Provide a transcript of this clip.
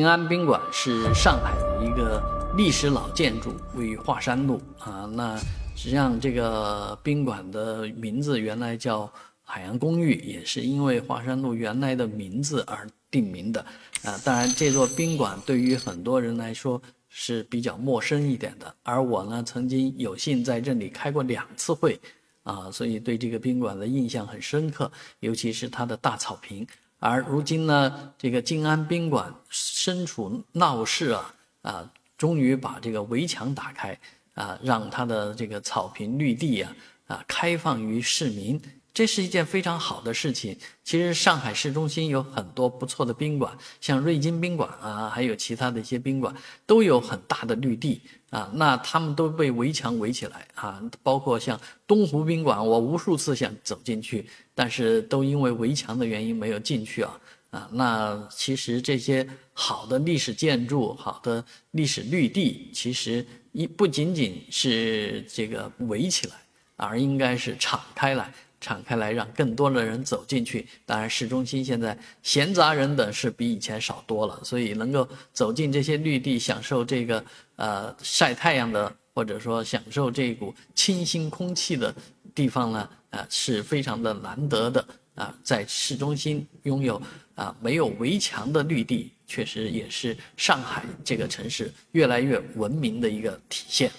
平安宾馆是上海的一个历史老建筑，位于华山路啊。那实际上这个宾馆的名字原来叫海洋公寓，也是因为华山路原来的名字而定名的啊。当然，这座宾馆对于很多人来说是比较陌生一点的。而我呢，曾经有幸在这里开过两次会啊，所以对这个宾馆的印象很深刻，尤其是它的大草坪。而如今呢，这个静安宾馆身处闹市啊，啊，终于把这个围墙打开啊，让它的这个草坪绿地啊，啊，开放于市民。这是一件非常好的事情。其实上海市中心有很多不错的宾馆，像瑞金宾馆啊，还有其他的一些宾馆，都有很大的绿地啊。那他们都被围墙围起来啊，包括像东湖宾馆，我无数次想走进去，但是都因为围墙的原因没有进去啊。啊，那其实这些好的历史建筑、好的历史绿地，其实一不仅仅是这个围起来，而应该是敞开来。敞开来，让更多的人走进去。当然，市中心现在闲杂人等是比以前少多了，所以能够走进这些绿地，享受这个呃晒太阳的，或者说享受这股清新空气的地方呢，啊，是非常的难得的啊。在市中心拥有啊没有围墙的绿地，确实也是上海这个城市越来越文明的一个体现。